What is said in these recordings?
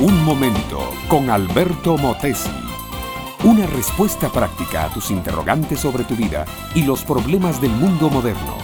Un momento con Alberto Motesi. Una respuesta práctica a tus interrogantes sobre tu vida y los problemas del mundo moderno.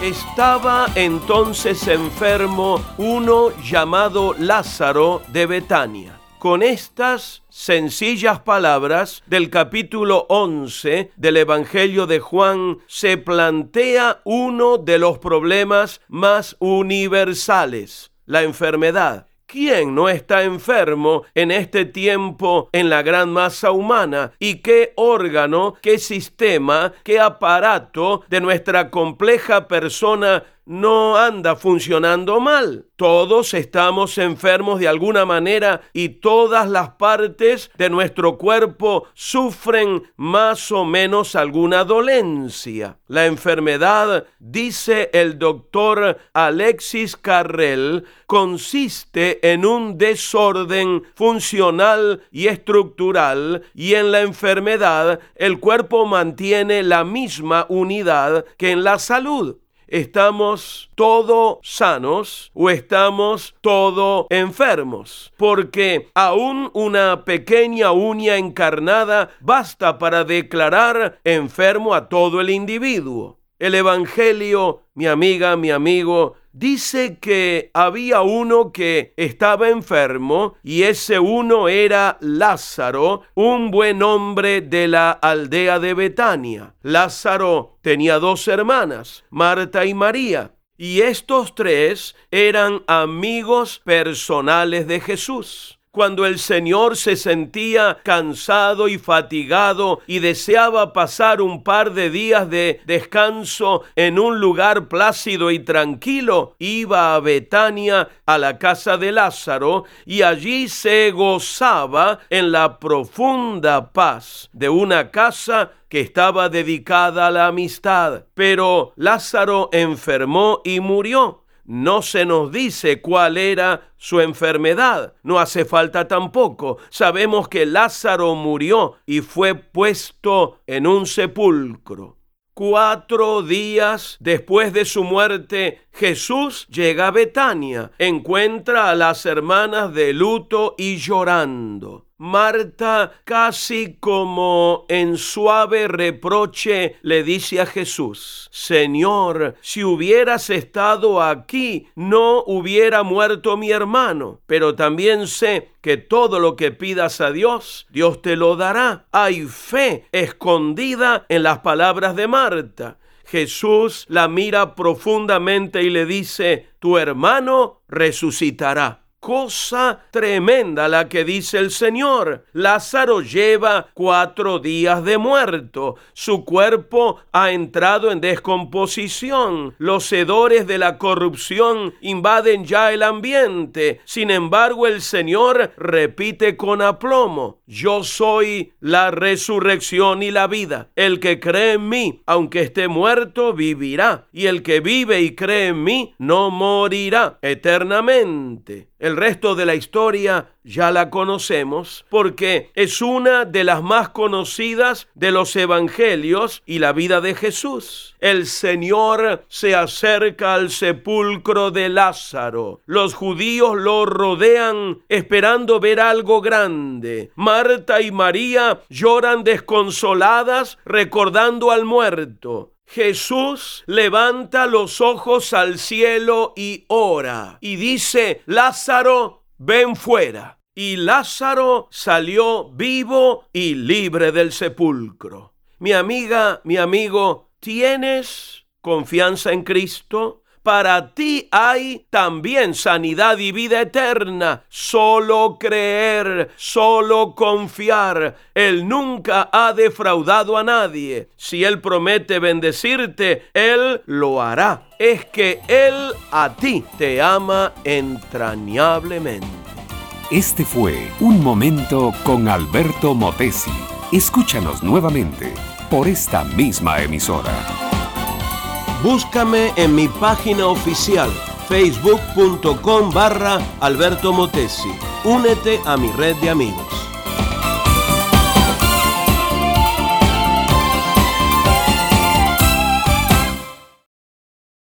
Estaba entonces enfermo uno llamado Lázaro de Betania. Con estas sencillas palabras del capítulo 11 del Evangelio de Juan se plantea uno de los problemas más universales, la enfermedad. ¿Quién no está enfermo en este tiempo en la gran masa humana? ¿Y qué órgano, qué sistema, qué aparato de nuestra compleja persona no anda funcionando mal. Todos estamos enfermos de alguna manera y todas las partes de nuestro cuerpo sufren más o menos alguna dolencia. La enfermedad, dice el doctor Alexis Carrel, consiste en un desorden funcional y estructural y en la enfermedad el cuerpo mantiene la misma unidad que en la salud estamos todo sanos o estamos todo enfermos, porque aún una pequeña uña encarnada basta para declarar enfermo a todo el individuo. El Evangelio, mi amiga, mi amigo, dice que había uno que estaba enfermo y ese uno era Lázaro, un buen hombre de la aldea de Betania. Lázaro tenía dos hermanas, Marta y María. Y estos tres eran amigos personales de Jesús cuando el Señor se sentía cansado y fatigado y deseaba pasar un par de días de descanso en un lugar plácido y tranquilo, iba a Betania, a la casa de Lázaro, y allí se gozaba en la profunda paz de una casa que estaba dedicada a la amistad. Pero Lázaro enfermó y murió no se nos dice cuál era su enfermedad. No hace falta tampoco. Sabemos que Lázaro murió y fue puesto en un sepulcro. Cuatro días después de su muerte, Jesús llega a Betania, encuentra a las hermanas de luto y llorando. Marta, casi como en suave reproche, le dice a Jesús, Señor, si hubieras estado aquí, no hubiera muerto mi hermano, pero también sé que todo lo que pidas a Dios, Dios te lo dará. Hay fe escondida en las palabras de Marta. Jesús la mira profundamente y le dice, tu hermano resucitará cosa tremenda la que dice el Señor. Lázaro lleva cuatro días de muerto. Su cuerpo ha entrado en descomposición. Los hedores de la corrupción invaden ya el ambiente. Sin embargo, el Señor repite con aplomo, yo soy la resurrección y la vida. El que cree en mí, aunque esté muerto, vivirá. Y el que vive y cree en mí, no morirá eternamente. El resto de la historia ya la conocemos porque es una de las más conocidas de los evangelios y la vida de Jesús. El Señor se acerca al sepulcro de Lázaro. Los judíos lo rodean esperando ver algo grande. Marta y María lloran desconsoladas recordando al muerto. Jesús levanta los ojos al cielo y ora y dice, Lázaro, ven fuera. Y Lázaro salió vivo y libre del sepulcro. Mi amiga, mi amigo, ¿tienes confianza en Cristo? Para ti hay también sanidad y vida eterna. Solo creer, solo confiar. Él nunca ha defraudado a nadie. Si Él promete bendecirte, Él lo hará. Es que Él a ti te ama entrañablemente. Este fue Un Momento con Alberto Motesi. Escúchanos nuevamente por esta misma emisora. Búscame en mi página oficial facebook.com barra Alberto Motesi. Únete a mi red de amigos.